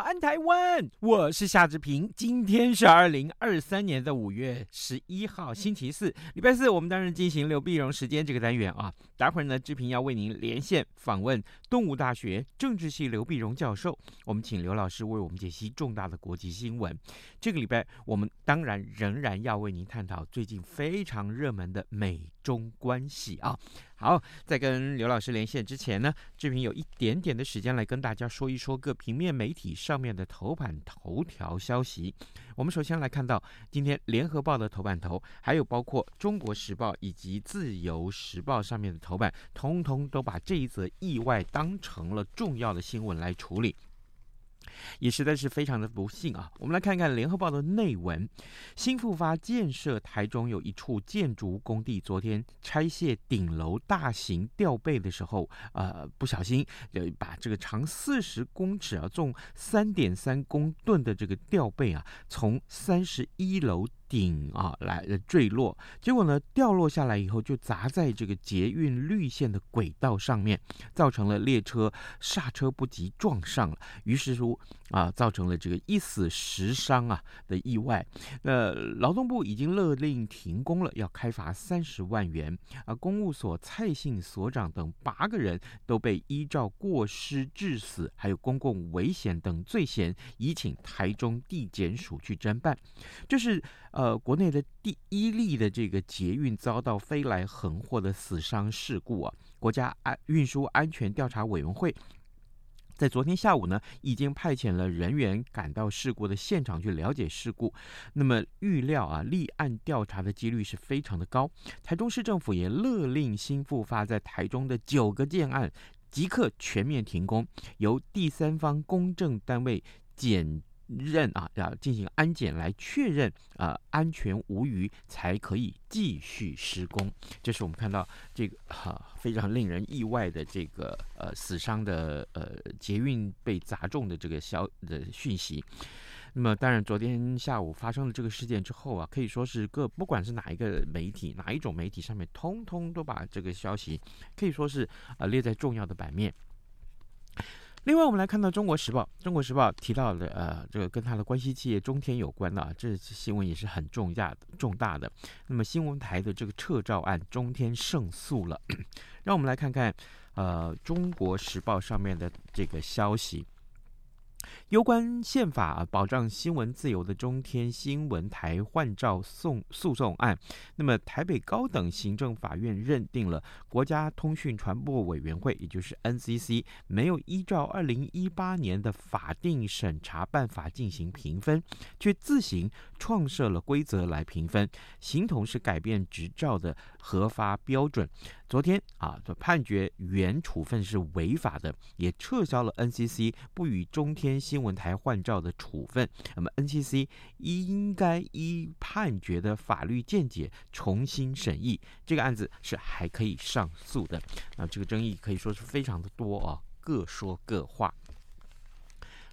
安，台湾！我是夏志平。今天是二零二三年的五月十一号，星期四，礼拜四。我们当然进行刘碧荣时间这个单元啊。待会儿呢，志平要为您连线访问动物大学政治系刘碧荣教授。我们请刘老师为我们解析重大的国际新闻。这个礼拜，我们当然仍然要为您探讨最近非常热门的美中关系啊。好，在跟刘老师连线之前呢，志平有一点点的时间来跟大家说一说各平面媒体上面的头版头条消息。我们首先来看到今天联合报的头版头，还有包括中国时报以及自由时报上面的头版，通通都把这一则意外当成了重要的新闻来处理。也实在是非常的不幸啊！我们来看看《联合报》的内文：新复发建设台中有一处建筑工地，昨天拆卸顶楼大型吊臂的时候，呃，不小心呃把这个长四十公尺啊、重三点三公吨的这个吊臂啊，从三十一楼。顶啊，来坠落，结果呢，掉落下来以后就砸在这个捷运绿线的轨道上面，造成了列车刹车不及撞上了，于是说啊，造成了这个一死十伤啊的意外。那劳动部已经勒令停工了，要开罚三十万元。啊，公务所蔡姓所长等八个人都被依照过失致死还有公共危险等罪嫌，移请台中地检署去侦办。这是。呃，国内的第一例的这个捷运遭到飞来横祸的死伤事故啊，国家安运输安全调查委员会在昨天下午呢，已经派遣了人员赶到事故的现场去了解事故。那么预料啊，立案调查的几率是非常的高。台中市政府也勒令新复发在台中的九个建案即刻全面停工，由第三方公证单位检。认啊，要进行安检来确认啊、安全无虞，才可以继续施工。这是我们看到这个哈、啊、非常令人意外的这个呃死伤的呃捷运被砸中的这个消的讯息。那么当然，昨天下午发生了这个事件之后啊，可以说是各不管是哪一个媒体哪一种媒体上面，通通都把这个消息可以说是啊、呃、列在重要的版面。另外，我们来看到《中国时报》，《中国时报》提到的，呃，这个跟他的关系企业中天有关的啊，这新闻也是很重大、重大的。那么，新闻台的这个撤照案，中天胜诉了。让我们来看看，呃，《中国时报》上面的这个消息。有关宪法保障新闻自由的中天新闻台换照诉诉讼案，那么台北高等行政法院认定了国家通讯传播委员会，也就是 NCC，没有依照二零一八年的法定审查办法进行评分，却自行创设了规则来评分，形同是改变执照的核发标准。昨天啊的判决原处分是违法的，也撤销了 NCC 不与中天新闻台换照的处分。那么 NCC 应该依判决的法律见解重新审议这个案子，是还可以上诉的。那这个争议可以说是非常的多啊，各说各话。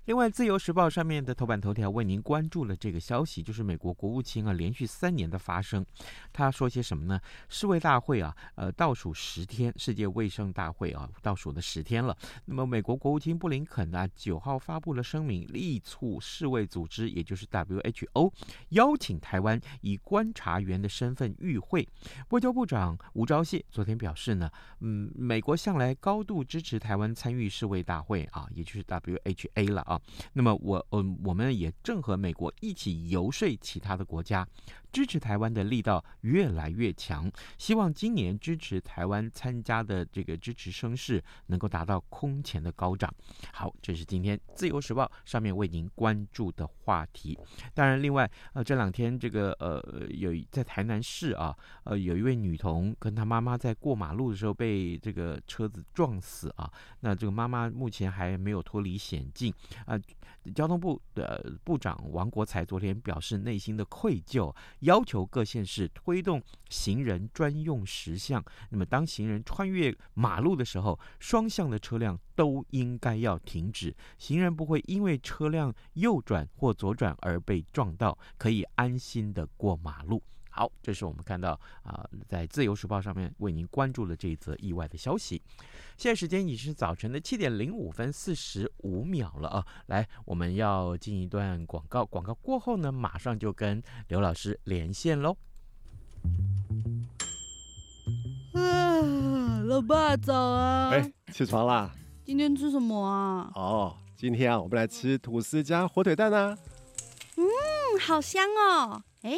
另外，《自由时报》上面的头版头条为您关注了这个消息，就是美国国务卿啊连续三年的发声，他说些什么呢？世卫大会啊，呃，倒数十天，世界卫生大会啊，倒数的十天了。那么，美国国务卿布林肯呢，九号发布了声明，力促世卫组织，也就是 WHO，邀请台湾以观察员的身份与会。外交部长吴钊燮昨天表示呢，嗯，美国向来高度支持台湾参与世卫大会啊，也就是 WHA 了啊。那么我嗯、呃，我们也正和美国一起游说其他的国家。支持台湾的力道越来越强，希望今年支持台湾参加的这个支持声势能够达到空前的高涨。好，这是今天《自由时报》上面为您关注的话题。当然，另外呃这两天这个呃有在台南市啊，呃有一位女童跟她妈妈在过马路的时候被这个车子撞死啊。那这个妈妈目前还没有脱离险境啊。交通部的部长王国材昨天表示内心的愧疚。要求各县市推动行人专用实巷。那么，当行人穿越马路的时候，双向的车辆都应该要停止，行人不会因为车辆右转或左转而被撞到，可以安心的过马路。好，这是我们看到啊、呃，在《自由时报》上面为您关注了这一则意外的消息。现在时间已是早晨的七点零五分四十五秒了啊！来，我们要进一段广告，广告过后呢，马上就跟刘老师连线喽。啊，老爸早啊！哎，起床啦！今天吃什么啊？哦，今天啊，我们来吃吐司加火腿蛋啊。嗯，好香哦！哎。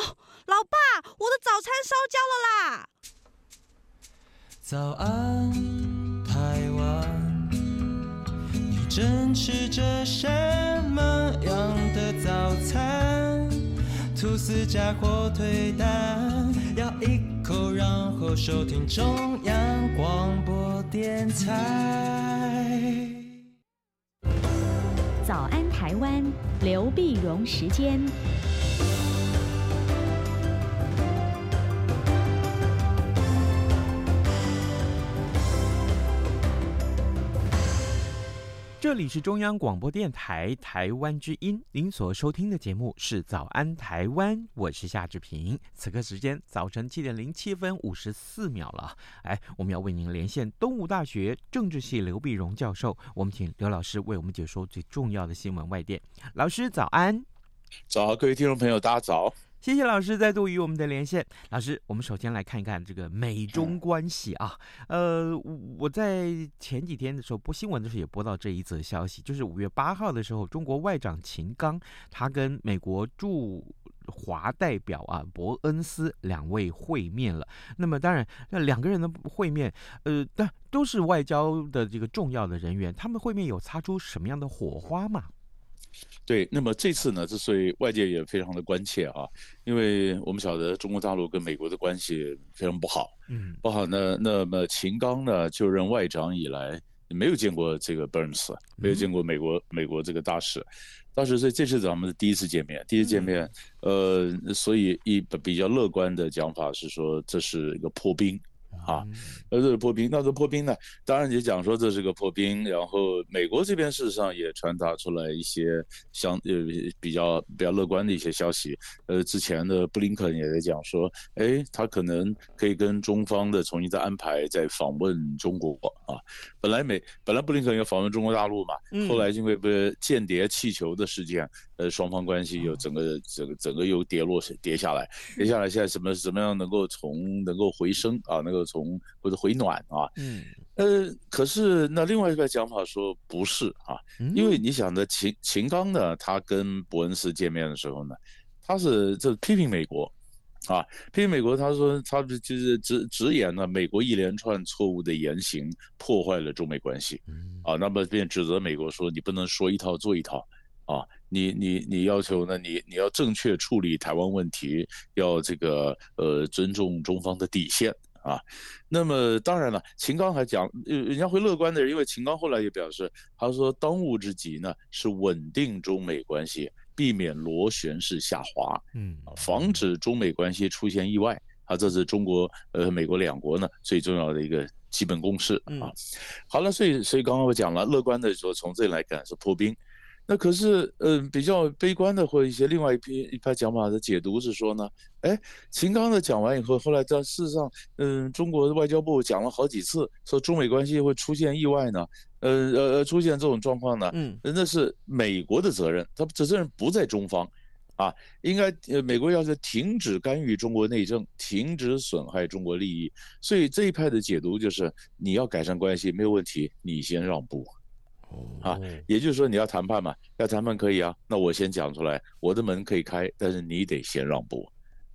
哦，老爸，我的早餐烧焦了啦！早安，台湾，你正吃着什么样的早餐？吐司加火腿蛋，咬一口，然后收听中央广播电台。早安，台湾，刘碧荣时间。这里是中央广播电台台湾之音，您所收听的节目是《早安台湾》，我是夏志平。此刻时间早晨七点零七分五十四秒了，哎，我们要为您连线东吴大学政治系刘碧荣教授，我们请刘老师为我们解说最重要的新闻外电。老师早安，早，各位听众朋友，大家早。谢谢老师再度与我们的连线。老师，我们首先来看一看这个美中关系啊。呃，我在前几天的时候播新闻的时候也播到这一则消息，就是五月八号的时候，中国外长秦刚他跟美国驻华代表啊伯恩斯两位会面了。那么当然，那两个人的会面，呃，但都是外交的这个重要的人员，他们会面有擦出什么样的火花吗？对，那么这次呢，之所以外界也非常的关切啊，因为我们晓得中国大陆跟美国的关系非常不好，嗯，不好呢。那么秦刚呢就任外长以来，没有见过这个 Burns，没有见过美国、嗯、美国这个大使，当时，所以这是咱们的第一次见面，第一次见面，嗯、呃，所以一比较乐观的讲法是说，这是一个破冰。啊，那这是破冰，那这破冰呢？当然也讲说这是个破冰，然后美国这边事实上也传达出来一些相呃比较比较乐观的一些消息。呃，之前的布林肯也在讲说，哎，他可能可以跟中方的重新再安排再访问中国啊。本来美本来布林肯要访问中国大陆嘛，后来因为不是间谍气球的事件。呃，双方关系又整个整个整个又跌落跌下来，跌下来，现在什么怎么样能够从能够回升啊，能够从或者回暖啊？嗯，呃，可是那另外一个讲法说不是啊，因为你想的秦秦刚呢，他跟伯恩斯见面的时候呢，他是这批评美国。啊，批评美国，他说他就是直直言呢，美国一连串错误的言行破坏了中美关系，啊，那么便指责美国说你不能说一套做一套，啊，你你你要求呢，你你要正确处理台湾问题，要这个呃尊重中方的底线啊。那么当然了，秦刚还讲，人家会乐观的人，因为秦刚后来也表示，他说当务之急呢是稳定中美关系，避免螺旋式下滑，嗯，防止中美关系出现意外。啊，这是中国呃美国两国呢最重要的一个基本共识啊。好了，所以所以刚刚我讲了，乐观的说从这里来看是破冰。那可是，嗯、呃，比较悲观的或一些另外一批一派讲法的解读是说呢，哎，秦刚的讲完以后，后来在事实上，嗯、呃，中国的外交部讲了好几次，说中美关系会出现意外呢，呃呃，出现这种状况呢，嗯，那是美国的责任，他责任不在中方，啊，应该呃，美国要是停止干预中国内政，停止损害中国利益，所以这一派的解读就是你要改善关系没有问题，你先让步。啊，也就是说你要谈判嘛，要谈判可以啊，那我先讲出来，我的门可以开，但是你得先让步。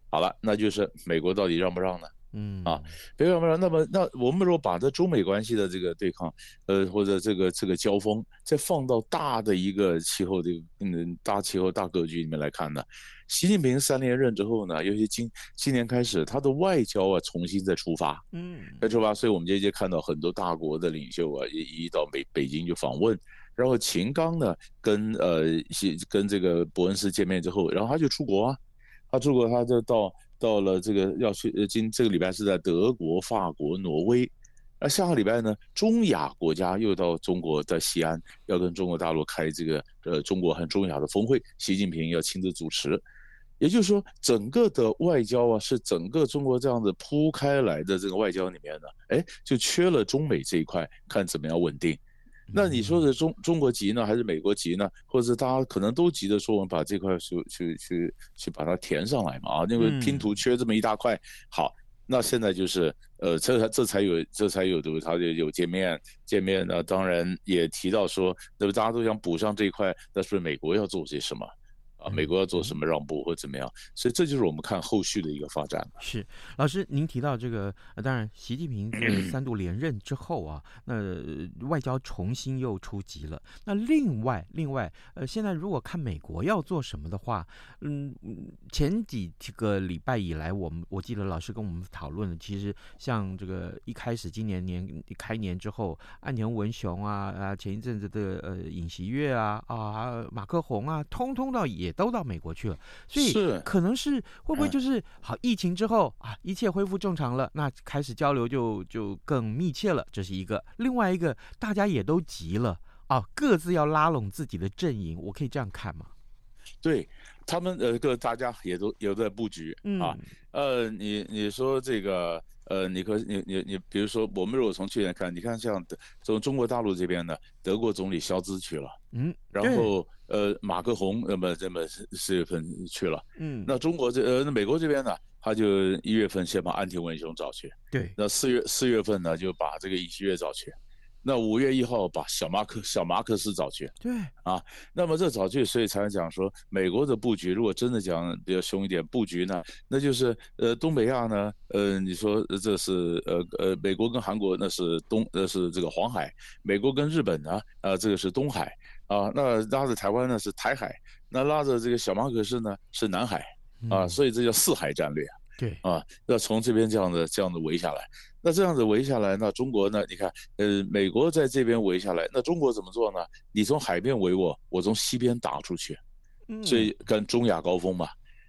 好了，那就是美国到底让不让呢？嗯啊，别让不让？那么那我们如果把这中美关系的这个对抗，呃或者这个这个交锋，再放到大的一个气候这个嗯大气候大格局里面来看呢？习近平三连任之后呢，尤其今今年开始，他的外交啊重新再出发，嗯，再出发，所以我们这些看到很多大国的领袖啊，一一到北北京就访问，然后秦刚呢跟呃跟这个伯恩斯见面之后，然后他就出国啊，他出国他就到到了这个要去呃今这个礼拜是在德国、法国、挪威，那下个礼拜呢，中亚国家又到中国的西安，要跟中国大陆开这个呃中国和中亚的峰会，习近平要亲自主持。也就是说，整个的外交啊，是整个中国这样子铺开来的这个外交里面呢，哎，就缺了中美这一块，看怎么样稳定。那你说是中中国急呢，还是美国急呢？或者是大家可能都急着说，我们把这块去去去去把它填上来嘛？啊，因为拼图缺这么一大块。好，那现在就是呃，这才这才有这才有的，他就有见面见面呢。当然也提到说，那么大家都想补上这一块，那是不是美国要做些什么？啊，美国要做什么让步或怎么样？所以这就是我们看后续的一个发展。是，老师，您提到这个，当然，习近平三度连任之后啊，那外交重新又出击了。那另外，另外，呃，现在如果看美国要做什么的话，嗯，前几个礼拜以来，我们我记得老师跟我们讨论的，其实像这个一开始今年年开年之后，岸田文雄啊啊，前一阵子的呃尹锡悦啊啊马克宏啊，通通到也。都到美国去了，所以可能是会不会就是好？疫情之后啊，一切恢复正常了，那开始交流就就更密切了。这是一个，另外一个，大家也都急了啊，各自要拉拢自己的阵营，我可以这样看吗？对他们呃，各大家也都有在布局啊。呃，你你说这个。呃，你可你你你，比如说，我们如果从去年看，你看像从中国大陆这边呢，德国总理肖兹去了，嗯，然后呃，马克宏那么这么四月份去了，嗯，那中国这呃，那美国这边呢，他就一月份先把安田文雄找去，对，那四月四月份呢，就把这个尹锡悦找去。那五月一号把小马克小马克思找去，对啊，那么这找去，所以才讲说美国的布局，如果真的讲比较凶一点布局呢，那就是呃东北亚呢，呃你说这是呃呃美国跟韩国那是东那是这个黄海，美国跟日本呢啊、呃、这个是东海啊，那拉着台湾呢是台海，那拉着这个小马克思呢是南海啊，所以这叫四海战略。对啊，要从这边这样的这样的围下来，那这样子围下来，那中国呢？你看，呃，美国在这边围下来，那中国怎么做呢？你从海边围我，我从西边打出去，所以跟中亚高峰嘛，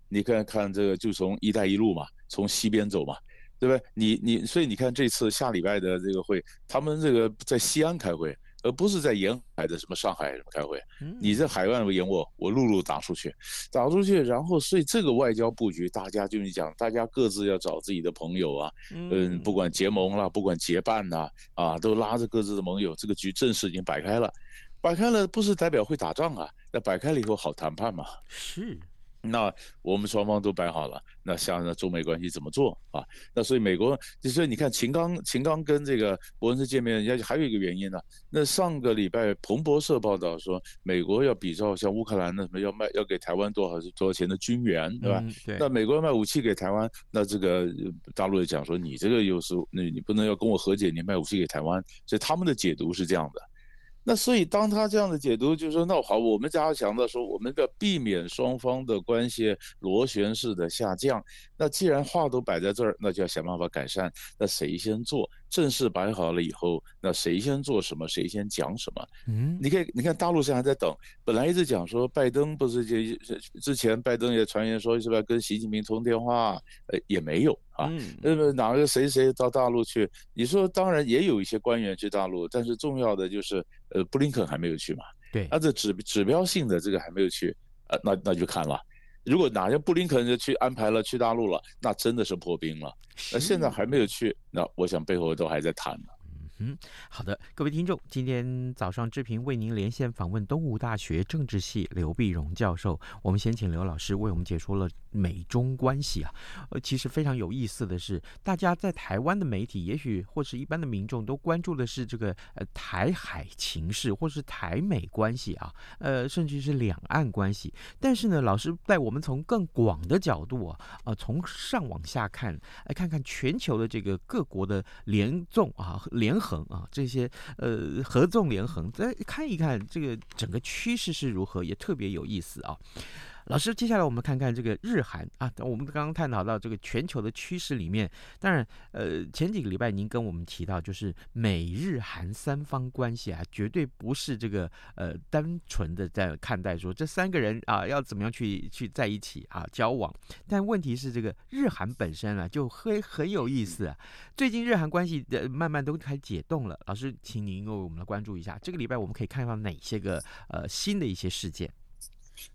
你看看这个就从“一带一路”嘛，从西边走嘛，对不对？你你所以你看这次下礼拜的这个会，他们这个在西安开会。而不是在沿海的什么上海什么开会，你在海外演我，我陆路打出去，打出去，然后所以这个外交布局，大家就是讲，大家各自要找自己的朋友啊，嗯，不管结盟啦，不管结伴呐，啊，都拉着各自的盟友，这个局正式已经摆开了，摆开了不是代表会打仗啊，那摆开了以后好谈判嘛，是。那我们双方都摆好了，那像那中美关系怎么做啊？那所以美国，所以你看秦刚，秦刚跟这个伯恩斯见面，人家还有一个原因呢。那上个礼拜彭博社报道说，美国要比照像乌克兰的什么要卖要给台湾多少多少钱的军援，对吧？嗯、对。那美国要卖武器给台湾，那这个大陆也讲说，你这个又是那你不能要跟我和解，你卖武器给台湾，所以他们的解读是这样的。那所以当他这样的解读，就是说，那好，我们加强的时候，我们要避免双方的关系螺旋式的下降。那既然话都摆在这儿，那就要想办法改善。那谁先做？阵势摆好了以后，那谁先做什么？谁先讲什么？嗯，你看，你看大陆现在还在等。本来一直讲说拜登不是就之前拜登也传言说是不是要跟习近平通电话？呃，也没有啊。那么哪个谁谁到大陆去？你说当然也有一些官员去大陆，但是重要的就是。呃，布林肯还没有去嘛？对，那这指指标性的这个还没有去，呃，那那就看了。如果哪天布林肯就去安排了去大陆了，那真的是破冰了。那现在还没有去，那我想背后都还在谈呢。嗯，好的，各位听众，今天早上志平为您连线访问东吴大学政治系刘碧荣教授。我们先请刘老师为我们解说了美中关系啊。呃，其实非常有意思的是，大家在台湾的媒体，也许或是一般的民众都关注的是这个呃台海情势，或是台美关系啊，呃，甚至是两岸关系。但是呢，老师带我们从更广的角度啊，呃，从上往下看，来看看全球的这个各国的联纵啊联。横啊，这些呃合纵连横，再看一看这个整个趋势是如何，也特别有意思啊。老师，接下来我们看看这个日韩啊，我们刚刚探讨到这个全球的趋势里面，当然，呃，前几个礼拜您跟我们提到，就是美日韩三方关系啊，绝对不是这个呃单纯的在看待说这三个人啊要怎么样去去在一起啊交往，但问题是这个日韩本身啊就很很有意思啊，最近日韩关系的慢慢都开始解冻了，老师，请您为我们来关注一下，这个礼拜我们可以看到哪些个呃新的一些事件？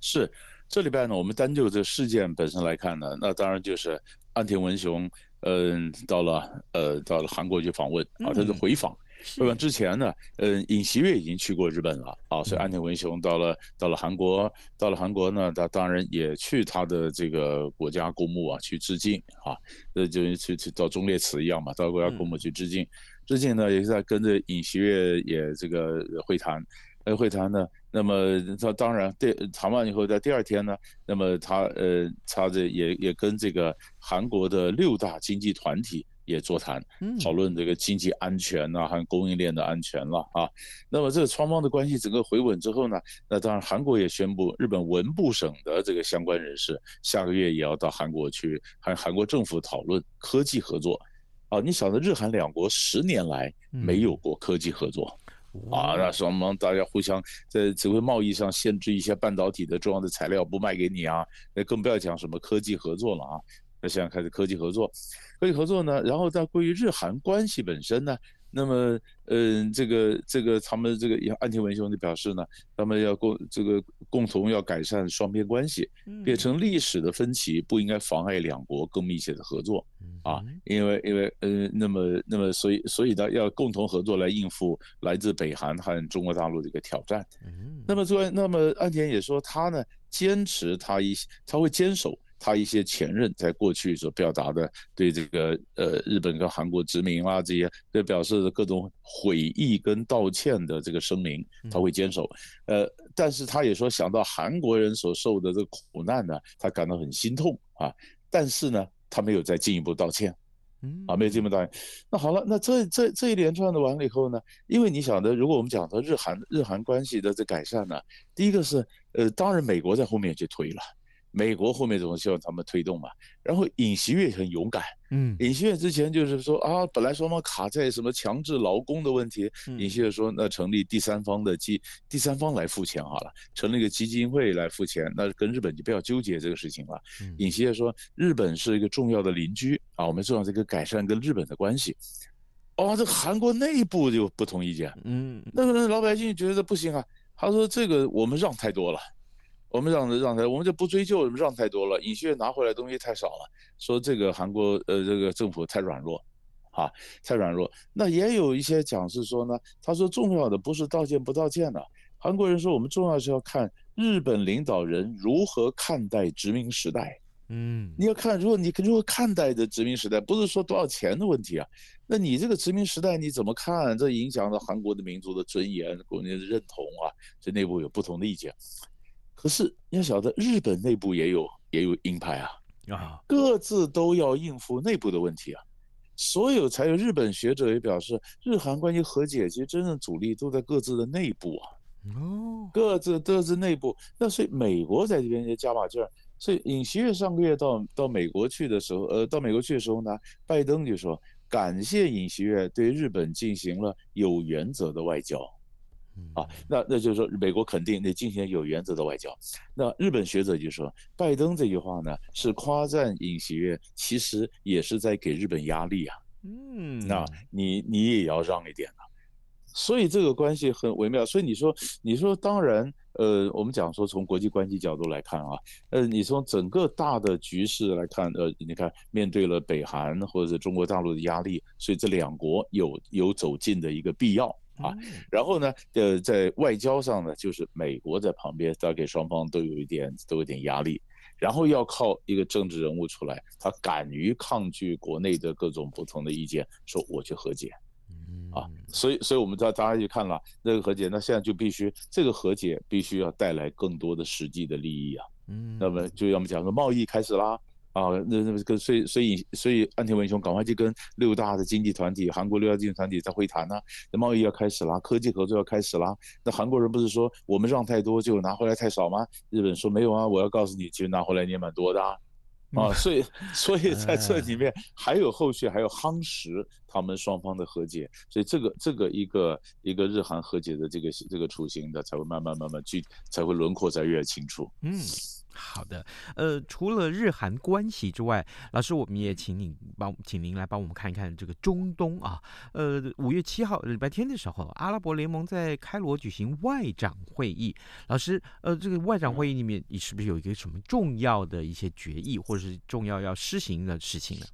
是。这礼拜呢，我们单就这个事件本身来看呢，那当然就是岸田文雄，嗯，到了呃到了韩国去访问啊，他是回访。回访之前呢，嗯，尹锡悦已经去过日本了啊，所以岸田文雄到了到了韩国，到了韩国呢，他当然也去他的这个国家公墓啊去致敬啊，那，就去去到忠烈祠一样嘛，到国家公墓去致敬，致敬呢也是在跟着尹锡悦也这个会谈。呃，会谈呢，那么他当然第谈完以后，在第二天呢，那么他呃，他这也也跟这个韩国的六大经济团体也座谈，讨论这个经济安全呐，和供应链的安全了啊。那么这个双方的关系整个回稳之后呢，那当然韩国也宣布，日本文部省的这个相关人士下个月也要到韩国去，和韩国政府讨论科技合作。啊，你晓得日韩两国十年来没有过科技合作。啊，那双方大家互相在只会贸易上限制一些半导体的重要的材料不卖给你啊，那更不要讲什么科技合作了啊。那现在开始科技合作，科技合作呢，然后在关于日韩关系本身呢。那么，嗯，这个这个他们这个安田文雄就表示呢，他们要共这个共同要改善双边关系，变成历史的分歧不应该妨碍两国更密切的合作，啊，因为因为呃，那么那么所以所以呢，要共同合作来应付来自北韩和中国大陆的一个挑战。那么作为那么岸田也说他呢坚持他一他会坚守。他一些前任在过去所表达的对这个呃日本跟韩国殖民啊这些，对表示的各种悔意跟道歉的这个声明，他会坚守。呃，但是他也说想到韩国人所受的这个苦难呢，他感到很心痛啊。但是呢，他没有再进一步道歉，嗯啊，没有进一步道歉。那好了，那这这这一连串的完了以后呢，因为你想的，如果我们讲到日韩日韩关系的这改善呢，第一个是呃，当然美国在后面去推了。美国后面总希望他们推动嘛，然后尹锡悦很勇敢，嗯，尹锡悦之前就是说啊，本来双方卡在什么强制劳工的问题，尹锡悦说那成立第三方的基，第三方来付钱好了，成立一个基金会来付钱，那跟日本就不要纠结这个事情了。尹锡悦说日本是一个重要的邻居啊，我们重要这个改善跟日本的关系。哦，这韩国内部就不同意见，嗯，那个老百姓觉得不行啊，他说这个我们让太多了。我们让让他，我们就不追究，我们让太多了。尹锡悦拿回来东西太少了，说这个韩国呃这个政府太软弱，啊，太软弱。那也有一些讲是说呢，他说重要的不是道歉不道歉的，韩国人说我们重要是要看日本领导人如何看待殖民时代。嗯，你要看，如果你如何看待的殖民时代，不是说多少钱的问题啊，那你这个殖民时代你怎么看？这影响了韩国的民族的尊严、国民的认同啊，这内部有不同的意见。可是你要晓得，日本内部也有也有鹰派啊，啊，各自都要应付内部的问题啊，所有才有日本学者也表示，日韩关系和解，其实真正阻力都在各自的内部啊。哦，各自各自内部。那所以美国在这边也加把劲儿。所以尹锡悦上个月到到美国去的时候，呃，到美国去的时候呢，拜登就说感谢尹锡悦对日本进行了有原则的外交。啊，那那就是说，美国肯定得进行有原则的外交。那日本学者就说，拜登这句话呢是夸赞尹锡悦，其实也是在给日本压力啊。嗯，那你你也要让一点啊。所以这个关系很微妙。所以你说，你说当然，呃，我们讲说从国际关系角度来看啊，呃，你从整个大的局势来看，呃，你看面对了北韩或者是中国大陆的压力，所以这两国有有走近的一个必要。啊，然后呢，呃，在外交上呢，就是美国在旁边，大概双方都有一点都有点压力，然后要靠一个政治人物出来，他敢于抗拒国内的各种不同的意见，说我去和解，啊，所以所以我们大大家就看了那个和解，那现在就必须这个和解必须要带来更多的实际的利益啊，嗯，那么。就要么讲说贸易开始啦。啊，那那个，所以所以所以安田文雄赶快去跟六大的经济团体，韩国六大经济团体在会谈呢、啊，那贸易要开始啦，科技合作要开始啦。那韩国人不是说我们让太多就拿回来太少吗？日本说没有啊，我要告诉你，其实拿回来你也蛮多的啊。啊，所以所以在这里面还有后续，还有夯实他们双方的和解，所以这个这个一个一个日韩和解的这个这个雏形的才会慢慢慢慢去，才会轮廓才越清楚。嗯。好的，呃，除了日韩关系之外，老师，我们也请您帮，请您来帮我们看一看这个中东啊。呃，五月七号礼拜天的时候，阿拉伯联盟在开罗举行外长会议。老师，呃，这个外长会议里面，你是不是有一个什么重要的一些决议，或者是重要要施行的事情呢？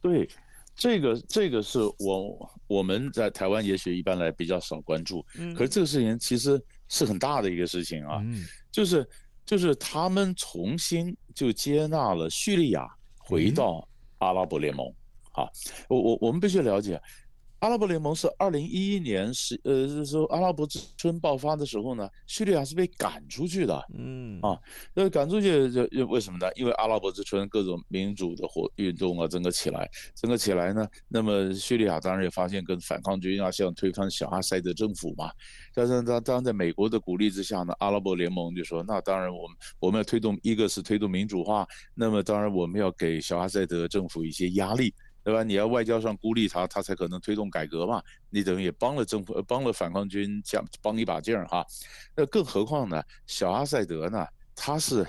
对，这个这个是我我们在台湾也许一般来比较少关注，嗯，可是这个事情其实是很大的一个事情啊，嗯，就是。就是他们重新就接纳了叙利亚回到阿拉伯联盟，啊，我我我们必须了解。阿拉伯联盟是二零一一年是呃，就是说阿拉伯之春爆发的时候呢，叙利亚是被赶出去的，嗯啊，那赶出去就就为什么呢？因为阿拉伯之春各种民主的活运动啊，整个起来，整个起来呢，那么叙利亚当然也发现跟反抗军啊，像推翻小阿塞德政府嘛，但是当当在美国的鼓励之下呢，阿拉伯联盟就说，那当然我们我们要推动一个是推动民主化，那么当然我们要给小阿塞德政府一些压力。对吧？你要外交上孤立他，他才可能推动改革嘛。你等于也帮了政府，帮了反抗军加帮一把劲儿哈。那更何况呢？小阿塞德呢？他是，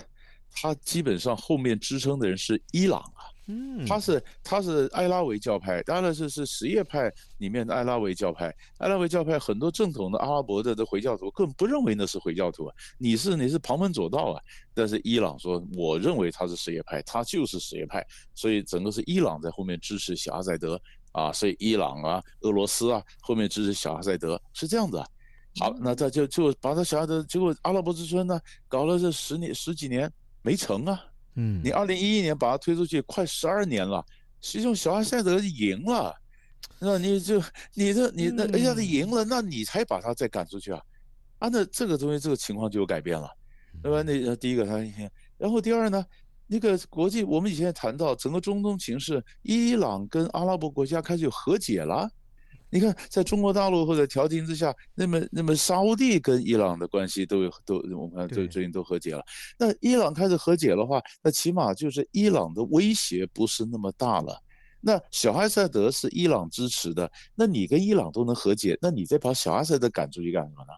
他基本上后面支撑的人是伊朗啊。嗯，他是他是艾拉维教派，当然是是什叶派里面的艾拉维教派。艾拉维教派很多正统的阿拉伯的的回教徒根本不认为那是回教徒啊，你是你是旁门左道啊。但是伊朗说，我认为他是什叶派，他就是什叶派，所以整个是伊朗在后面支持小阿塞德啊，所以伊朗啊、俄罗斯啊后面支持小阿塞德是这样子啊。好，那他就就把他小阿塞德，结果阿拉伯之春呢，搞了这十年十几年没成啊。嗯，你二零一一年把它推出去，快十二年了，实际上小阿塞德赢了，那你就你的你的哎呀，他赢了，那你才把他再赶出去啊？啊，那这个东西这个情况就有改变了，对吧？那第一个他，然后第二呢，那个国际我们以前谈到整个中东情势，伊朗跟阿拉伯国家开始有和解了。你看，在中国大陆或者调停之下，那么那么沙乌地跟伊朗的关系都有都，我们看最最近都和解了。那伊朗开始和解的话，那起码就是伊朗的威胁不是那么大了。那小阿塞德是伊朗支持的，那你跟伊朗都能和解，那你再把小阿塞德赶出去干什么呢？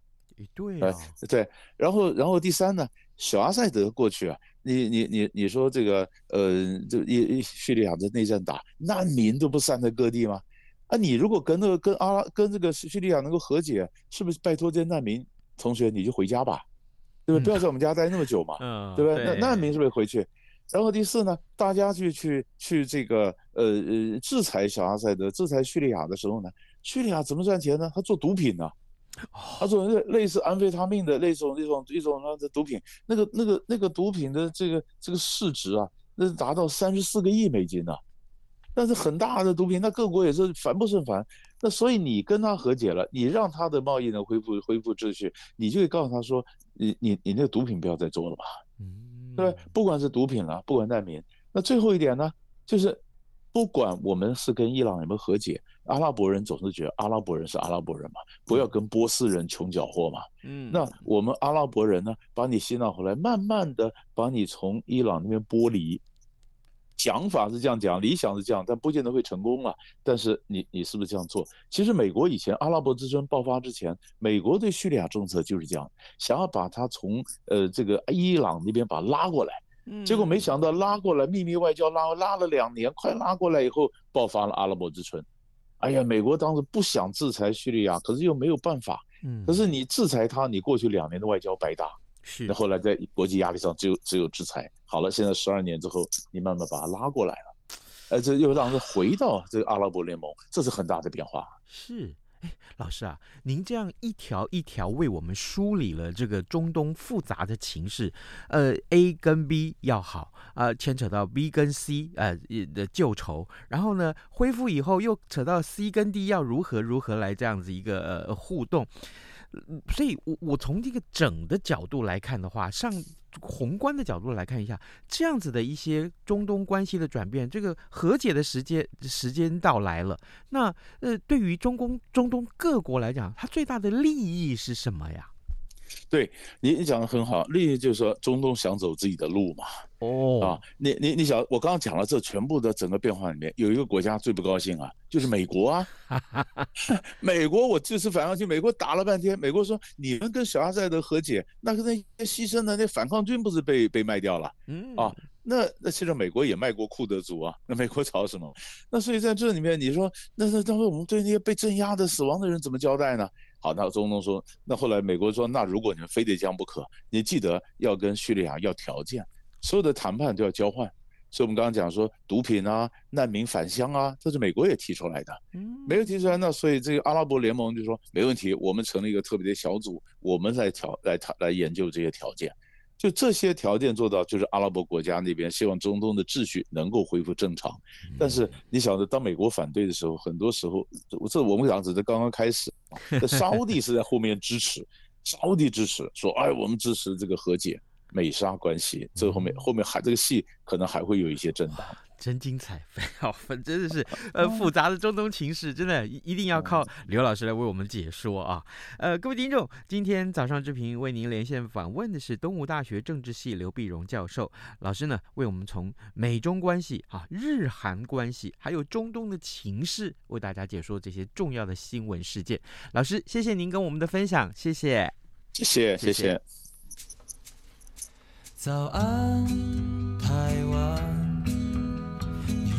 对啊，对。然后然后第三呢，小阿塞德过去啊，你你你你说这个呃，这一叙利亚的内战打难民都不散在各地吗？啊，你如果跟那个跟阿拉跟这个叙利亚能够和解，是不是拜托这些难民同学你就回家吧，对不对？不要在我们家待那么久嘛，嗯，对不对？那难民是不是回去？然后第四呢，大家去去去这个呃呃制裁小阿塞德、制裁叙利亚的时候呢，叙利亚怎么赚钱呢？他做毒品呢，他做类类似安非他命的那种那种一种那的毒品，那个那个那个毒品的这个这个市值啊，那达到三十四个亿美金呢。但是很大的毒品，那各国也是烦不胜烦。那所以你跟他和解了，你让他的贸易能恢复恢复秩序，你就会告诉他说，你你你那个毒品不要再做了吧，嗯，对，不管是毒品了，不管难民。那最后一点呢，就是不管我们是跟伊朗有没有和解，阿拉伯人总是觉得阿拉伯人是阿拉伯人嘛，不要跟波斯人穷搅和嘛。嗯，那我们阿拉伯人呢，把你吸纳回来，慢慢的把你从伊朗那边剥离。讲法是这样讲，理想是这样，但不见得会成功啊。但是你你是不是这样做？其实美国以前阿拉伯之春爆发之前，美国对叙利亚政策就是这样，想要把它从呃这个伊朗那边把他拉过来。结果没想到拉过来秘密外交拉拉了两年，快拉过来以后爆发了阿拉伯之春。哎呀，美国当时不想制裁叙利亚，可是又没有办法。嗯，可是你制裁他，你过去两年的外交白搭。是，那后来在国际压力上，只有只有制裁。好了，现在十二年之后，你慢慢把它拉过来了，呃，这又让他回到这个阿拉伯联盟，这是很大的变化。是，哎，老师啊，您这样一条一条为我们梳理了这个中东复杂的情势，呃，A 跟 B 要好啊，呃，牵扯到 B 跟 C 呃的旧仇，然后呢，恢复以后又扯到 C 跟 D 要如何如何来这样子一个呃互动。所以，我我从这个整的角度来看的话，上宏观的角度来看一下，这样子的一些中东关系的转变，这个和解的时间时间到来了。那呃，对于中东中东各国来讲，它最大的利益是什么呀？对你，你讲的很好，利益就是说中东想走自己的路嘛。哦啊，你你你想，我刚刚讲了这全部的整个变化里面，有一个国家最不高兴啊，就是美国啊。美国，我这次反抗去，美国打了半天，美国说你们跟小阿塞德和解，那个那牺牲的那反抗军不是被被卖掉了？嗯啊，那那其实美国也卖过库德族啊，那美国吵什么？那所以在这里面，你说那那当时我们对那些被镇压的死亡的人怎么交代呢？好，那中东说，那后来美国说，那如果你们非得这样不可，你记得要跟叙利亚要条件，所有的谈判都要交换。所以我们刚刚讲说，毒品啊、难民返乡啊，这是美国也提出来的，没有提出来，那所以这个阿拉伯联盟就说没问题，我们成立一个特别的小组，我们来调来谈来研究这些条件。就这些条件做到，就是阿拉伯国家那边希望中东的秩序能够恢复正常。但是你晓得，当美国反对的时候，很多时候，这我们讲只是刚刚开始。这沙乌地是在后面支持，沙乌地支持说，哎，我们支持这个和解美沙关系。这后面后面还这个戏可能还会有一些震荡。真精彩，非常分，真的是呃 复杂的中东情势，真的一定要靠刘老师来为我们解说啊。呃，各位听众，今天早上之平为您连线访问的是东吴大学政治系刘碧荣教授，老师呢为我们从美中关系啊、日韩关系，还有中东的情势，为大家解说这些重要的新闻事件。老师，谢谢您跟我们的分享，谢谢，谢谢，谢谢。早安，台湾。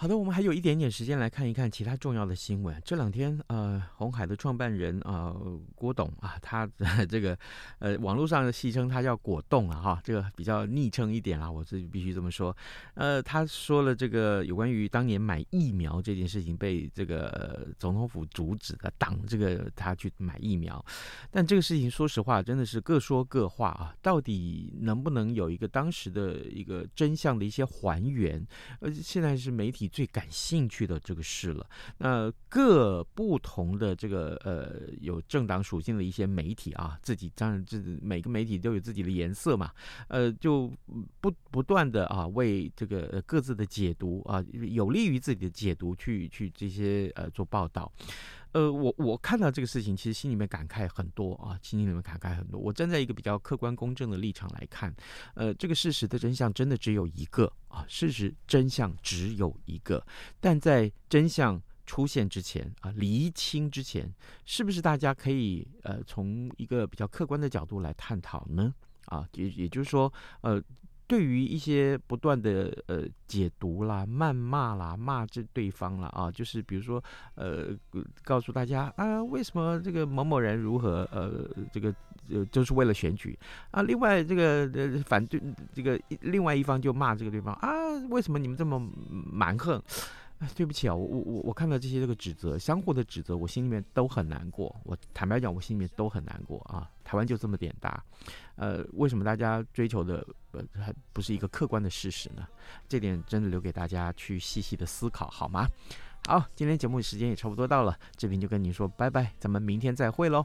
好的，我们还有一点点时间来看一看其他重要的新闻。这两天，呃，红海的创办人啊、呃，郭董啊，他 这个呃，网络上的戏称他叫果冻啊，哈，这个比较昵称一点啊，我是必须这么说。呃，他说了这个有关于当年买疫苗这件事情被这个、总统府阻止了，挡这个他去买疫苗。但这个事情，说实话，真的是各说各话啊。到底能不能有一个当时的一个真相的一些还原？呃，现在是媒体。最感兴趣的这个事了，那各不同的这个呃有政党属性的一些媒体啊，自己当然这每个媒体都有自己的颜色嘛，呃，就不不断的啊为这个各自的解读啊有利于自己的解读去去这些呃做报道。呃，我我看到这个事情，其实心里面感慨很多啊，心里面感慨很多。我站在一个比较客观公正的立场来看，呃，这个事实的真相真的只有一个啊，事实真相只有一个。但在真相出现之前啊，厘清之前，是不是大家可以呃从一个比较客观的角度来探讨呢？啊，也也就是说，呃。对于一些不断的呃解读啦、谩骂啦、骂这对方啦啊，就是比如说呃告诉大家啊，为什么这个某某人如何呃这个呃就是为了选举啊，另外这个呃反对这个另外一方就骂这个对方啊，为什么你们这么蛮横？对不起啊，我我我我看到这些这个指责，相互的指责，我心里面都很难过。我坦白讲，我心里面都很难过啊。台湾就这么点大，呃，为什么大家追求的呃还不是一个客观的事实呢？这点真的留给大家去细细的思考，好吗？好，今天节目时间也差不多到了，这边就跟您说拜拜，咱们明天再会喽。